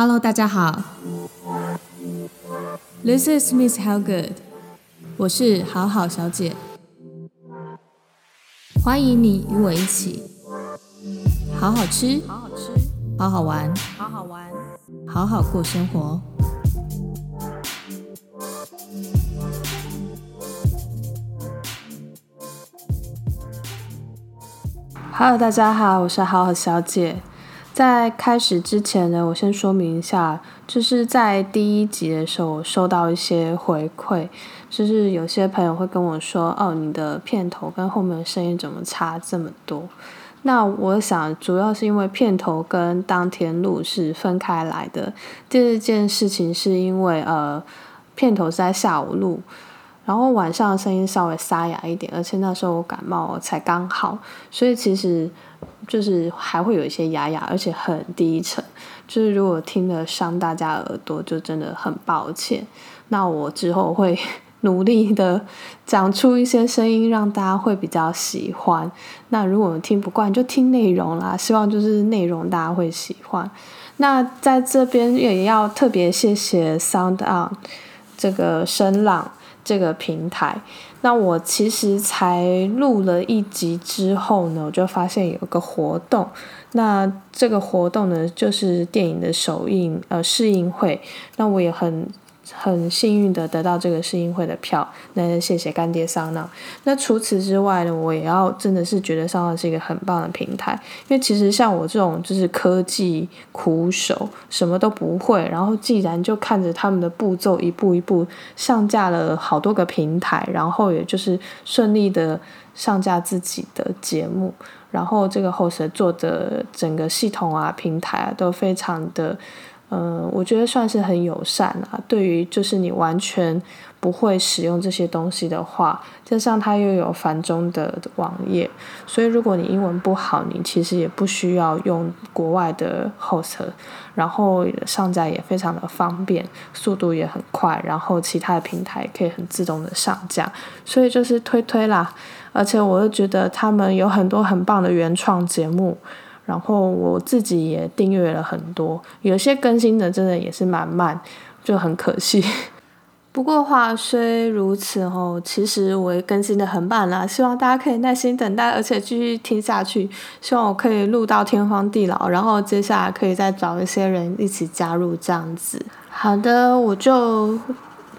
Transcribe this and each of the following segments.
Hello，大家好。This is Miss How Good，我是好好小姐。欢迎你与我一起好好吃，好好吃，好好玩，好好玩，好好过生活。Hello，大家好，我是好好小姐。在开始之前呢，我先说明一下，就是在第一集的时候，我收到一些回馈，就是有些朋友会跟我说：“哦，你的片头跟后面的声音怎么差这么多？”那我想，主要是因为片头跟当天录是分开来的。第二件事情是因为，呃，片头是在下午录。然后晚上声音稍微沙哑一点，而且那时候我感冒才刚好，所以其实就是还会有一些哑哑，而且很低沉。就是如果听得伤大家耳朵，就真的很抱歉。那我之后会努力的讲出一些声音，让大家会比较喜欢。那如果听不惯，就听内容啦。希望就是内容大家会喜欢。那在这边也要特别谢谢 Sound On 这个声浪。这个平台，那我其实才录了一集之后呢，我就发现有个活动，那这个活动呢，就是电影的首映呃试映会，那我也很。很幸运的得到这个试音会的票，那谢谢干爹桑娜。那除此之外呢，我也要真的是觉得桑娜是一个很棒的平台，因为其实像我这种就是科技苦手，什么都不会，然后既然就看着他们的步骤一步一步上架了好多个平台，然后也就是顺利的上架自己的节目，然后这个 host 做的整个系统啊平台啊都非常的。嗯，我觉得算是很友善啊。对于就是你完全不会使用这些东西的话，加上它又有繁中的网页，所以如果你英文不好，你其实也不需要用国外的 host，然后上架也非常的方便，速度也很快，然后其他的平台可以很自动的上架，所以就是推推啦。而且我又觉得他们有很多很棒的原创节目。然后我自己也订阅了很多，有些更新的真的也是蛮慢，就很可惜。不过话虽如此哦，其实我更新的很慢啦，希望大家可以耐心等待，而且继续听下去。希望我可以录到天荒地老，然后接下来可以再找一些人一起加入这样子。好的，我就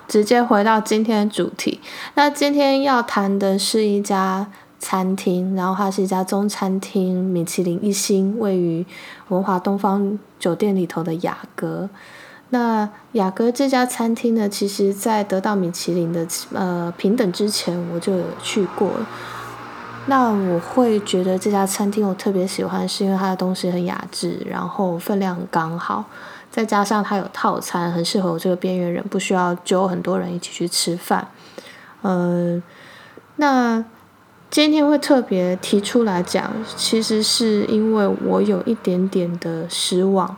直接回到今天的主题。那今天要谈的是一家。餐厅，然后它是一家中餐厅，米其林一星，位于文华东方酒店里头的雅阁。那雅阁这家餐厅呢，其实在得到米其林的呃平等之前，我就有去过。那我会觉得这家餐厅我特别喜欢，是因为它的东西很雅致，然后分量刚好，再加上它有套餐，很适合我这个边缘人，不需要揪很多人一起去吃饭。嗯，那。今天会特别提出来讲，其实是因为我有一点点的失望。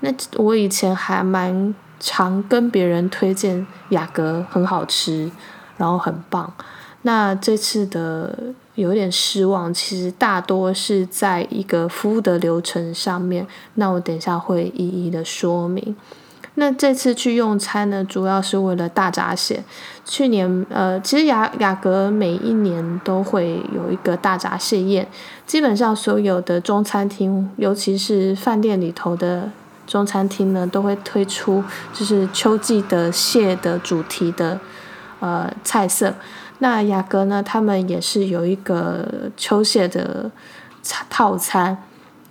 那我以前还蛮常跟别人推荐雅阁很好吃，然后很棒。那这次的有点失望，其实大多是在一个服务的流程上面。那我等一下会一一的说明。那这次去用餐呢，主要是为了大闸蟹。去年，呃，其实雅雅阁每一年都会有一个大闸蟹宴，基本上所有的中餐厅，尤其是饭店里头的中餐厅呢，都会推出就是秋季的蟹的主题的呃菜色。那雅阁呢，他们也是有一个秋蟹的套餐。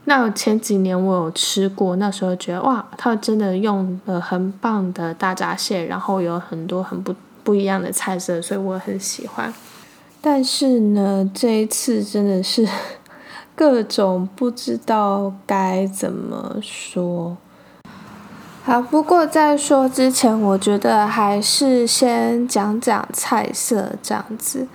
那前几年我有吃过，那时候觉得哇，他真的用了很棒的大闸蟹，然后有很多很不不一样的菜色，所以我很喜欢。但是呢，这一次真的是 各种不知道该怎么说。好，不过在说之前，我觉得还是先讲讲菜色这样子。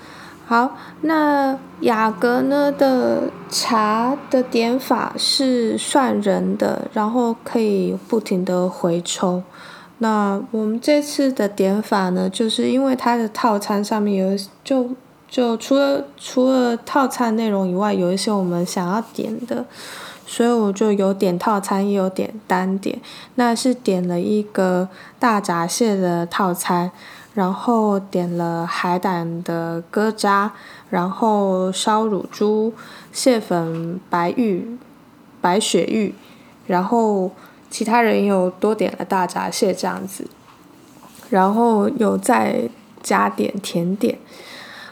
好，那雅阁呢的茶的点法是算人的，然后可以不停的回抽。那我们这次的点法呢，就是因为它的套餐上面有，就就除了除了套餐内容以外，有一些我们想要点的，所以我就有点套餐，也有点单点。那是点了一个大闸蟹的套餐，然后点了海胆的疙渣，然后烧乳猪、蟹粉、白玉、白雪玉，然后其他人又多点了大闸蟹这样子，然后有再加点甜点，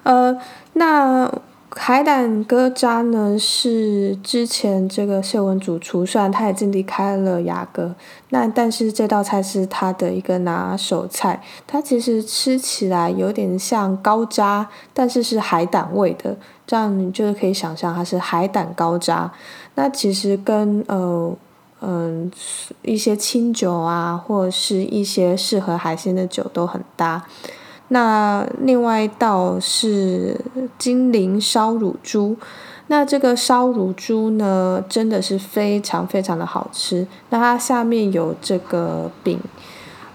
呃，那。海胆哥渣呢是之前这个谢文主厨，虽然他已经离开了雅阁，那但是这道菜是他的一个拿手菜。它其实吃起来有点像高渣，但是是海胆味的，这样你就是可以想象它是海胆高渣。那其实跟呃嗯一些清酒啊，或者是一些适合海鲜的酒都很搭。那另外一道是金陵烧乳猪，那这个烧乳猪呢，真的是非常非常的好吃。那它下面有这个饼，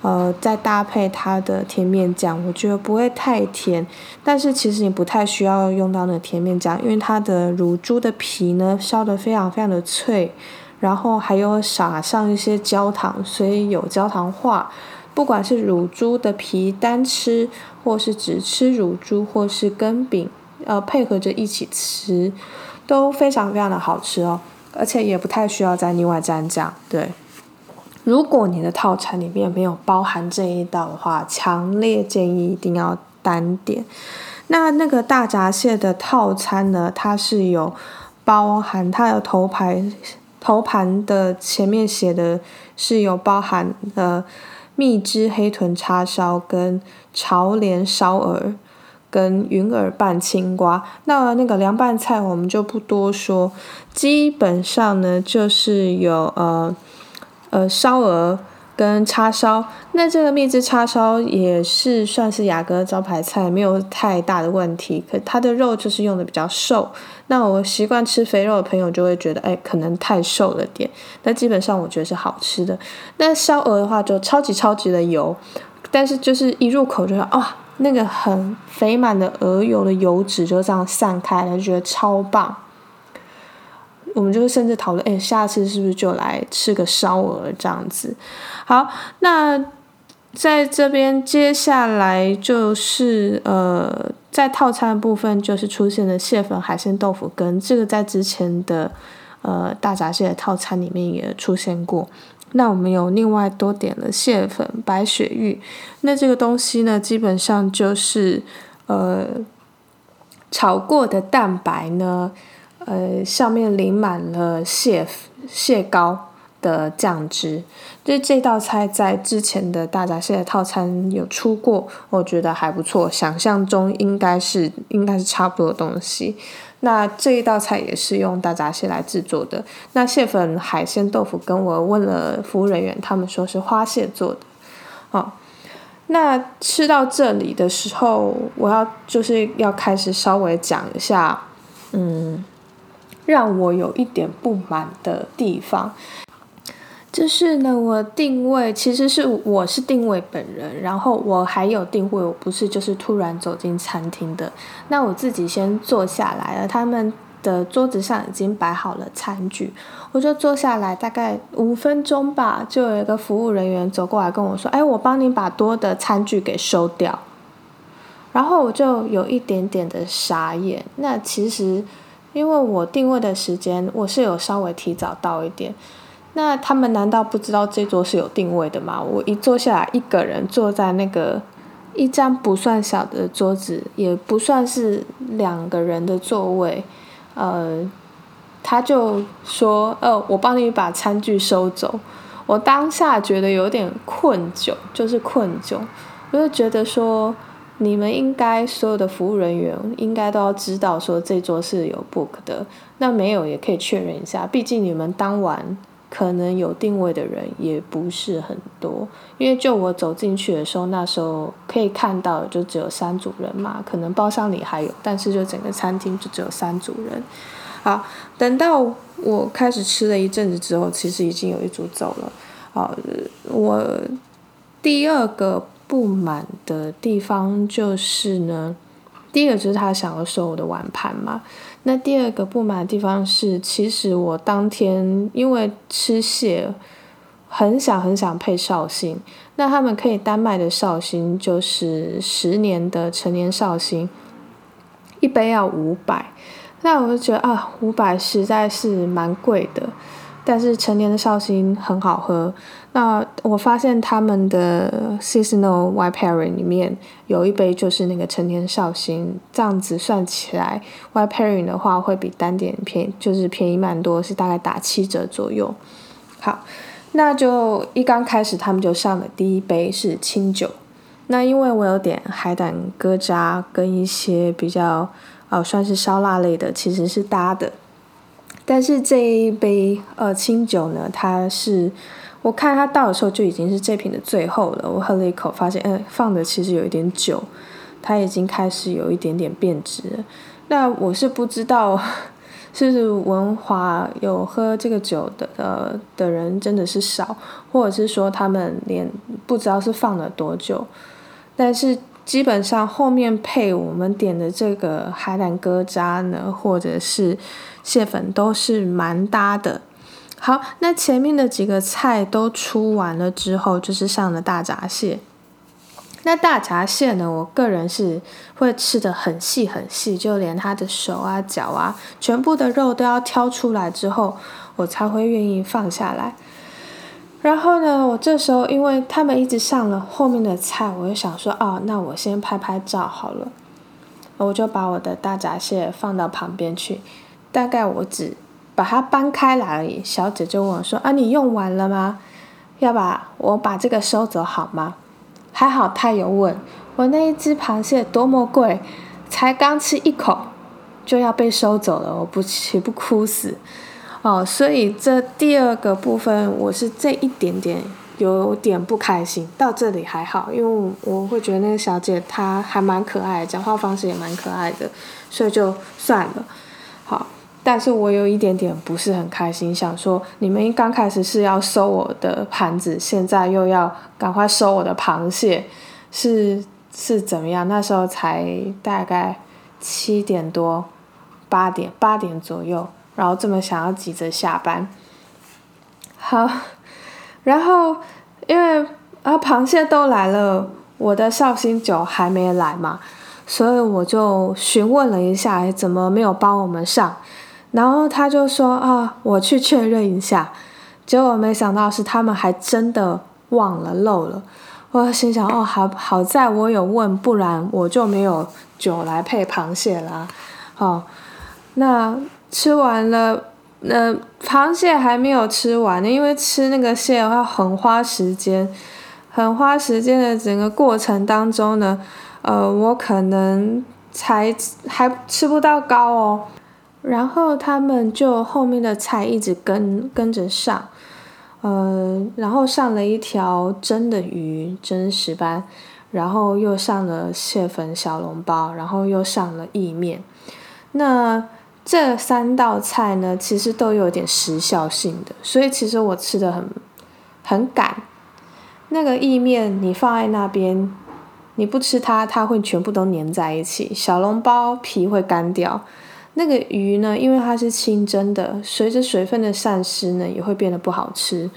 呃，再搭配它的甜面酱，我觉得不会太甜。但是其实你不太需要用到那甜面酱，因为它的乳猪的皮呢烧得非常非常的脆，然后还有撒上一些焦糖，所以有焦糖化。不管是乳猪的皮单吃，或是只吃乳猪，或是跟饼，呃，配合着一起吃，都非常非常的好吃哦，而且也不太需要再另外蘸酱。对，如果你的套餐里面没有包含这一道的话，强烈建议一定要单点。那那个大闸蟹的套餐呢，它是有包含它的头牌头盘的前面写的是有包含呃。蜜汁黑豚叉烧跟潮莲烧鹅，跟云耳拌青瓜，那那个凉拌菜我们就不多说，基本上呢就是有呃呃烧鹅。跟叉烧，那这个蜜汁叉烧也是算是雅阁招牌菜，没有太大的问题。可它的肉就是用的比较瘦，那我习惯吃肥肉的朋友就会觉得，哎，可能太瘦了点。那基本上我觉得是好吃的。那烧鹅的话就超级超级的油，但是就是一入口就是啊，那个很肥满的鹅油的油脂就这样散开了，就觉得超棒。我们就甚至讨论，哎，下次是不是就来吃个烧鹅这样子？好，那在这边接下来就是呃，在套餐部分就是出现了蟹粉海鲜豆腐羹，这个在之前的呃大闸蟹的套餐里面也出现过。那我们有另外多点了蟹粉白雪玉，那这个东西呢，基本上就是呃炒过的蛋白呢。呃，上面淋满了蟹蟹膏的酱汁，就这道菜在之前的大闸蟹的套餐有出过，我觉得还不错。想象中应该是应该是差不多的东西。那这一道菜也是用大闸蟹来制作的。那蟹粉海鲜豆腐，跟我问了服务人员，他们说是花蟹做的。好，那吃到这里的时候，我要就是要开始稍微讲一下，嗯。让我有一点不满的地方，就是呢，我定位其实是我是定位本人，然后我还有定位，我不是就是突然走进餐厅的。那我自己先坐下来了，他们的桌子上已经摆好了餐具，我就坐下来，大概五分钟吧，就有一个服务人员走过来跟我说：“哎，我帮你把多的餐具给收掉。”然后我就有一点点的傻眼。那其实。因为我定位的时间我是有稍微提早到一点，那他们难道不知道这桌是有定位的吗？我一坐下来，一个人坐在那个一张不算小的桌子，也不算是两个人的座位，呃，他就说：“哦，我帮你把餐具收走。”我当下觉得有点困窘，就是困窘，我就觉得说。你们应该所有的服务人员应该都要知道说这桌是有 book 的，那没有也可以确认一下，毕竟你们当晚可能有定位的人也不是很多，因为就我走进去的时候，那时候可以看到就只有三组人嘛，可能包厢里还有，但是就整个餐厅就只有三组人。好，等到我开始吃了一阵子之后，其实已经有一组走了。好，我第二个。不满的地方就是呢，第一个就是他想要收我的碗盘嘛。那第二个不满的地方是，其实我当天因为吃蟹，很想很想配绍兴。那他们可以单卖的绍兴就是十年的成年绍兴，一杯要五百。那我就觉得啊，五百实在是蛮贵的。但是成年的绍兴很好喝。那我发现他们的 seasonal white pairing 里面有一杯就是那个成年绍兴，这样子算起来，white pairing 的话会比单点便就是便宜蛮多，是大概打七折左右。好，那就一刚开始他们就上的第一杯是清酒。那因为我有点海胆疙瘩跟一些比较呃算是烧腊类的，其实是搭的。但是这一杯呃清酒呢，它是我看它倒的时候就已经是这瓶的最后了。我喝了一口，发现嗯放的其实有一点久，它已经开始有一点点变质。那我是不知道，是不是文华有喝这个酒的呃的人真的是少，或者是说他们连不知道是放了多久，但是。基本上后面配我们点的这个海胆哥渣呢，或者是蟹粉都是蛮搭的。好，那前面的几个菜都出完了之后，就是上了大闸蟹。那大闸蟹呢，我个人是会吃的很细很细，就连它的手啊、脚啊，全部的肉都要挑出来之后，我才会愿意放下来。然后呢，我这时候因为他们一直上了后面的菜，我就想说，哦，那我先拍拍照好了。我就把我的大闸蟹放到旁边去，大概我只把它搬开来而已。小姐就问我说，啊，你用完了吗？要把我把这个收走好吗？还好她有问我那一只螃蟹多么贵，才刚吃一口就要被收走了，我不岂不哭死？哦，所以这第二个部分我是这一点点有点不开心。到这里还好，因为我会觉得那个小姐她还蛮可爱，讲话方式也蛮可爱的，所以就算了。好，但是我有一点点不是很开心，想说你们刚开始是要收我的盘子，现在又要赶快收我的螃蟹，是是怎么样？那时候才大概七点多，八点八点左右。然后这么想要急着下班，好，然后因为啊螃蟹都来了，我的绍兴酒还没来嘛，所以我就询问了一下，怎么没有帮我们上？然后他就说啊，我去确认一下。结果没想到是他们还真的忘了漏了。我心想哦，好好在我有问，不然我就没有酒来配螃蟹啦。哦，那。吃完了，那螃蟹还没有吃完呢，因为吃那个蟹的话很花时间，很花时间的整个过程当中呢，呃，我可能才还吃不到膏哦，然后他们就后面的菜一直跟跟着上，呃，然后上了一条蒸的鱼蒸石斑，然后又上了蟹粉小笼包，然后又上了意面，那。这三道菜呢，其实都有点时效性的，所以其实我吃的很很赶。那个意面你放在那边，你不吃它，它会全部都粘在一起。小笼包皮会干掉。那个鱼呢，因为它是清蒸的，随着水分的散失呢，也会变得不好吃。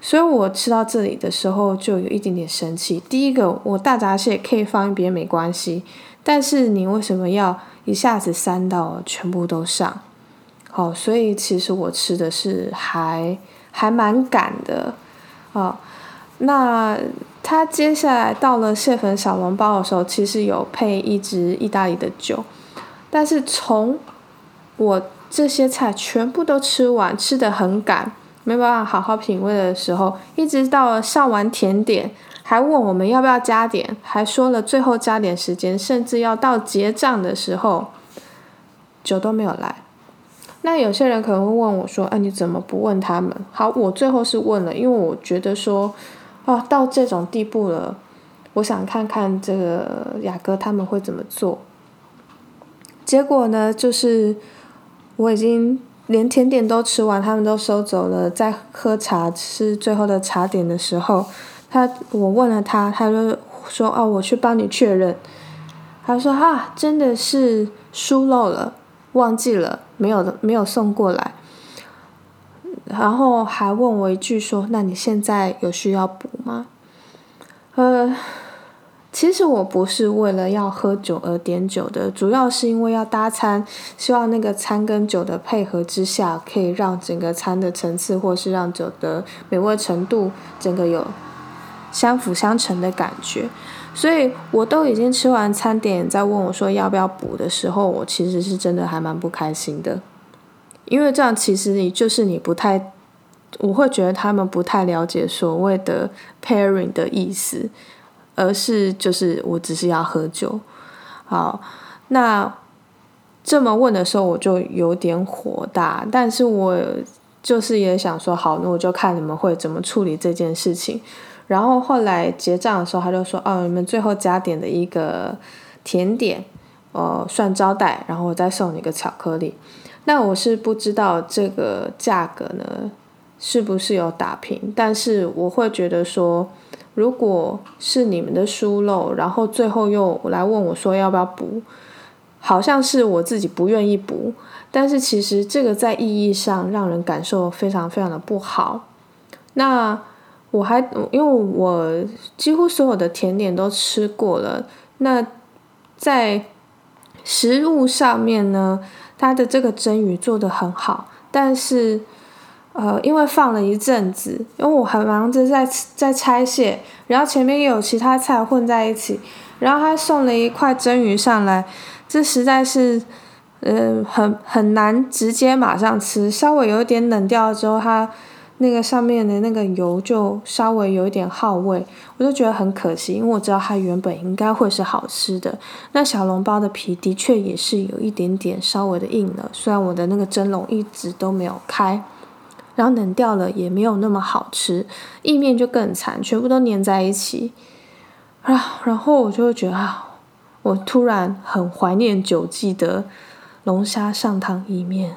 所以我吃到这里的时候，就有一点点生气。第一个，我大闸蟹可以放一边没关系，但是你为什么要？一下子三道全部都上，好，所以其实我吃的是还还蛮赶的，哦，那他接下来到了蟹粉小笼包的时候，其实有配一支意大利的酒，但是从我这些菜全部都吃完，吃的很赶，没办法好好品味的时候，一直到上完甜点。还问我们要不要加点，还说了最后加点时间，甚至要到结账的时候，酒都没有来。那有些人可能会问我说：“哎，你怎么不问他们？”好，我最后是问了，因为我觉得说，哦，到这种地步了，我想看看这个雅哥他们会怎么做。结果呢，就是我已经连甜点都吃完，他们都收走了，在喝茶吃最后的茶点的时候。他我问了他，他就说：“哦，我去帮你确认。”他说啊，真的是疏漏了，忘记了，没有没有送过来。然后还问我一句说：“那你现在有需要补吗？”呃，其实我不是为了要喝酒而点酒的，主要是因为要搭餐，希望那个餐跟酒的配合之下，可以让整个餐的层次，或是让酒的美味程度，整个有相辅相成的感觉。所以我都已经吃完餐点，在问我说要不要补的时候，我其实是真的还蛮不开心的。因为这样，其实你就是你不太，我会觉得他们不太了解所谓的 pairing 的意思，而是就是我只是要喝酒。好，那这么问的时候，我就有点火大，但是我就是也想说，好，那我就看你们会怎么处理这件事情。然后后来结账的时候，他就说，哦，你们最后加点的一个甜点，呃，算招待，然后我再送你个巧克力。那我是不知道这个价格呢，是不是有打平？但是我会觉得说，如果是你们的疏漏，然后最后又来问我说要不要补，好像是我自己不愿意补，但是其实这个在意义上让人感受非常非常的不好。那我还因为我几乎所有的甜点都吃过了，那在食物上面呢？它的这个蒸鱼做的很好，但是，呃，因为放了一阵子，因为我很忙着在在拆卸，然后前面又有其他菜混在一起，然后他送了一块蒸鱼上来，这实在是，呃，很很难直接马上吃，稍微有一点冷掉了之后，它。那个上面的那个油就稍微有一点耗味，我就觉得很可惜，因为我知道它原本应该会是好吃的。那小笼包的皮的确也是有一点点稍微的硬了，虽然我的那个蒸笼一直都没有开，然后冷掉了也没有那么好吃。意面就更惨，全部都粘在一起啊！然后我就会觉得啊，我突然很怀念九记的龙虾上汤意面。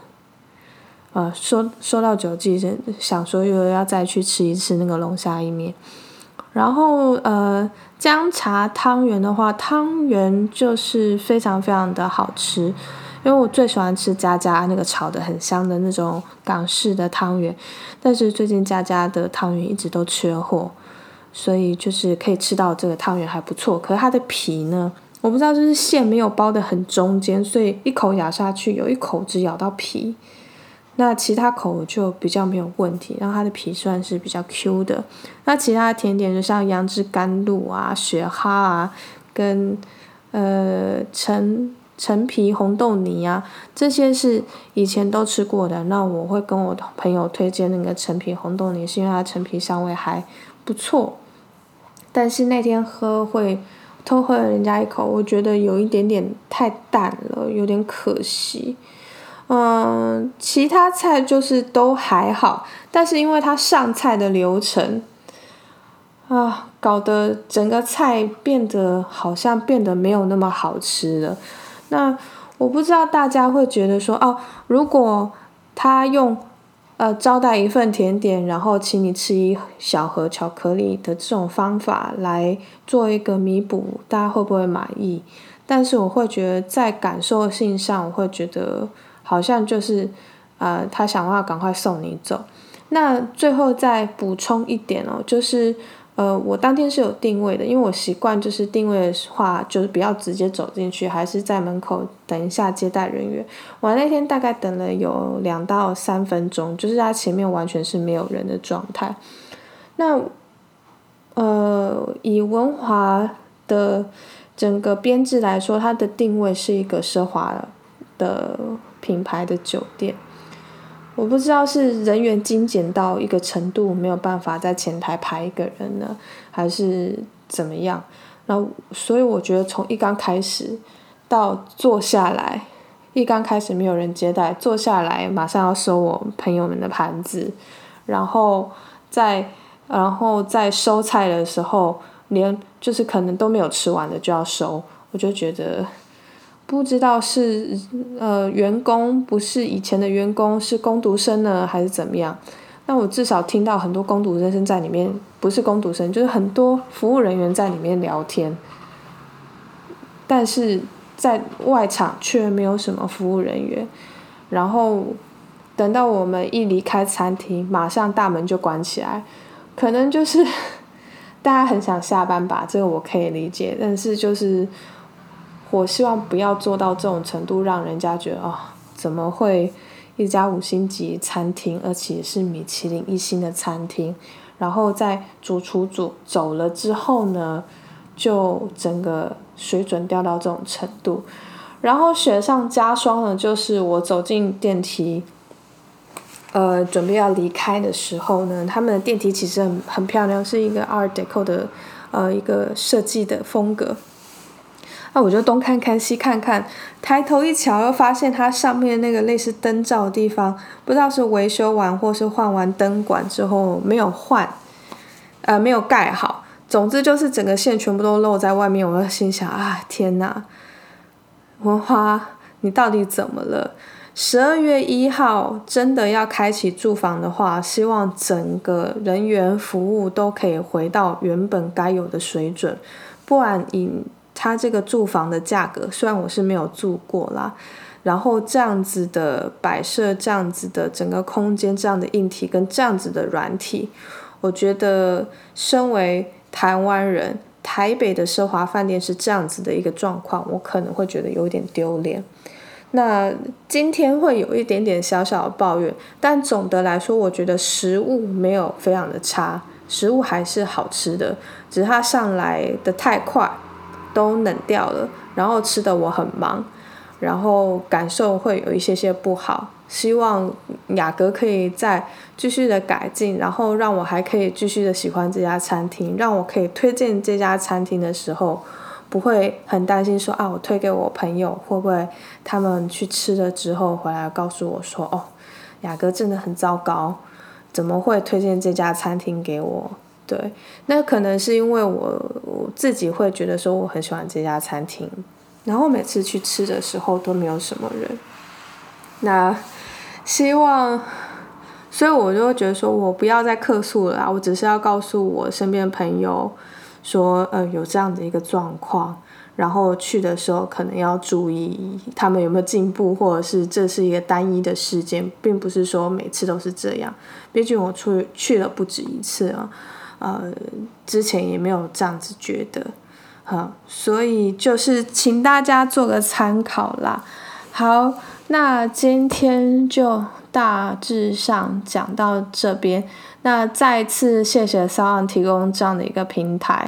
呃，说说到九记，想说又要再去吃一次那个龙虾意面。然后呃，姜茶汤圆的话，汤圆就是非常非常的好吃，因为我最喜欢吃家家那个炒的很香的那种港式的汤圆。但是最近家家的汤圆一直都缺货，所以就是可以吃到这个汤圆还不错。可是它的皮呢，我不知道就是馅没有包的很中间，所以一口咬下去，有一口只咬到皮。那其他口就比较没有问题，然后它的皮算是比较 Q 的。那其他的甜点就像杨枝甘露啊、雪哈啊，跟呃陈陈皮红豆泥啊，这些是以前都吃过的。那我会跟我朋友推荐那个陈皮红豆泥，是因为它陈皮香味还不错。但是那天喝会偷喝了人家一口，我觉得有一点点太淡了，有点可惜。嗯，其他菜就是都还好，但是因为它上菜的流程，啊，搞得整个菜变得好像变得没有那么好吃了。那我不知道大家会觉得说，哦，如果他用呃招待一份甜点，然后请你吃一小盒巧克力的这种方法来做一个弥补，大家会不会满意？但是我会觉得在感受性上，我会觉得。好像就是，呃，他想要赶快送你走。那最后再补充一点哦，就是，呃，我当天是有定位的，因为我习惯就是定位的话，就是不要直接走进去，还是在门口等一下接待人员。我那天大概等了有两到三分钟，就是他前面完全是没有人的状态。那，呃，以文华的整个编制来说，它的定位是一个奢华的。品牌的酒店，我不知道是人员精简到一个程度没有办法在前台排一个人呢，还是怎么样？那，所以我觉得从一刚开始到坐下来，一刚开始没有人接待，坐下来马上要收我朋友们的盘子，然后在然后在收菜的时候，连就是可能都没有吃完的就要收，我就觉得。不知道是呃员工不是以前的员工是工读生呢还是怎么样？那我至少听到很多工读生在里面，不是工读生就是很多服务人员在里面聊天。但是在外场却没有什么服务人员。然后等到我们一离开餐厅，马上大门就关起来，可能就是 大家很想下班吧，这个我可以理解。但是就是我希望不要做到这种程度，让人家觉得啊，怎么会一家五星级餐厅，而且是米其林一星的餐厅，然后在主厨组走了之后呢，就整个水准掉到这种程度。然后雪上加霜的，就是我走进电梯，呃，准备要离开的时候呢，他们的电梯其实很很漂亮，是一个 Art Deco 的，呃，一个设计的风格。那我就东看看西看看，抬头一瞧，又发现它上面那个类似灯罩的地方，不知道是维修完或是换完灯管之后没有换，呃，没有盖好。总之就是整个线全部都露在外面，我就心想啊，天哪！文花，你到底怎么了？十二月一号真的要开启住房的话，希望整个人员服务都可以回到原本该有的水准，不然以他这个住房的价格，虽然我是没有住过啦，然后这样子的摆设，这样子的整个空间，这样的硬体跟这样子的软体，我觉得身为台湾人。台北的奢华饭店是这样子的一个状况，我可能会觉得有点丢脸。那今天会有一点点小小的抱怨，但总的来说，我觉得食物没有非常的差，食物还是好吃的，只是它上来的太快，都冷掉了，然后吃的我很忙，然后感受会有一些些不好。希望雅阁可以再继续的改进，然后让我还可以继续的喜欢这家餐厅，让我可以推荐这家餐厅的时候，不会很担心说啊，我推给我朋友会不会他们去吃了之后回来告诉我说，哦，雅阁真的很糟糕，怎么会推荐这家餐厅给我？对，那可能是因为我我自己会觉得说我很喜欢这家餐厅，然后每次去吃的时候都没有什么人，那。希望，所以我就觉得说，我不要再客诉了，我只是要告诉我身边朋友，说，呃，有这样的一个状况，然后去的时候可能要注意他们有没有进步，或者是这是一个单一的事件，并不是说每次都是这样。毕竟我出去了不止一次啊，呃，之前也没有这样子觉得，好，所以就是请大家做个参考啦。好。那今天就大致上讲到这边。那再次谢谢骚浪提供这样的一个平台。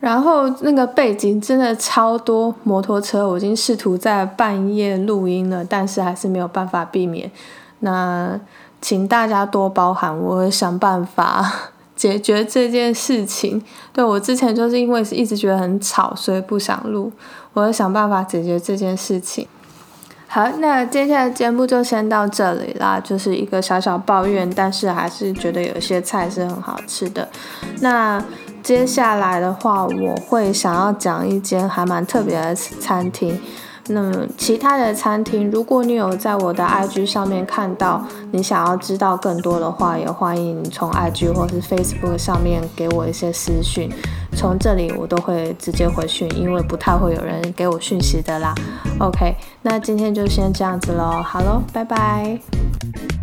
然后那个背景真的超多摩托车，我已经试图在半夜录音了，但是还是没有办法避免。那请大家多包涵，我会想办法解决这件事情。对我之前就是因为是一直觉得很吵，所以不想录，我会想办法解决这件事情。好，那接下来节目就先到这里啦，就是一个小小抱怨，但是还是觉得有些菜是很好吃的。那接下来的话，我会想要讲一间还蛮特别的餐厅。那其他的餐厅，如果你有在我的 IG 上面看到，你想要知道更多的话，也欢迎你从 IG 或是 Facebook 上面给我一些私讯，从这里我都会直接回讯，因为不太会有人给我讯息的啦。OK，那今天就先这样子喽，好喽，拜拜。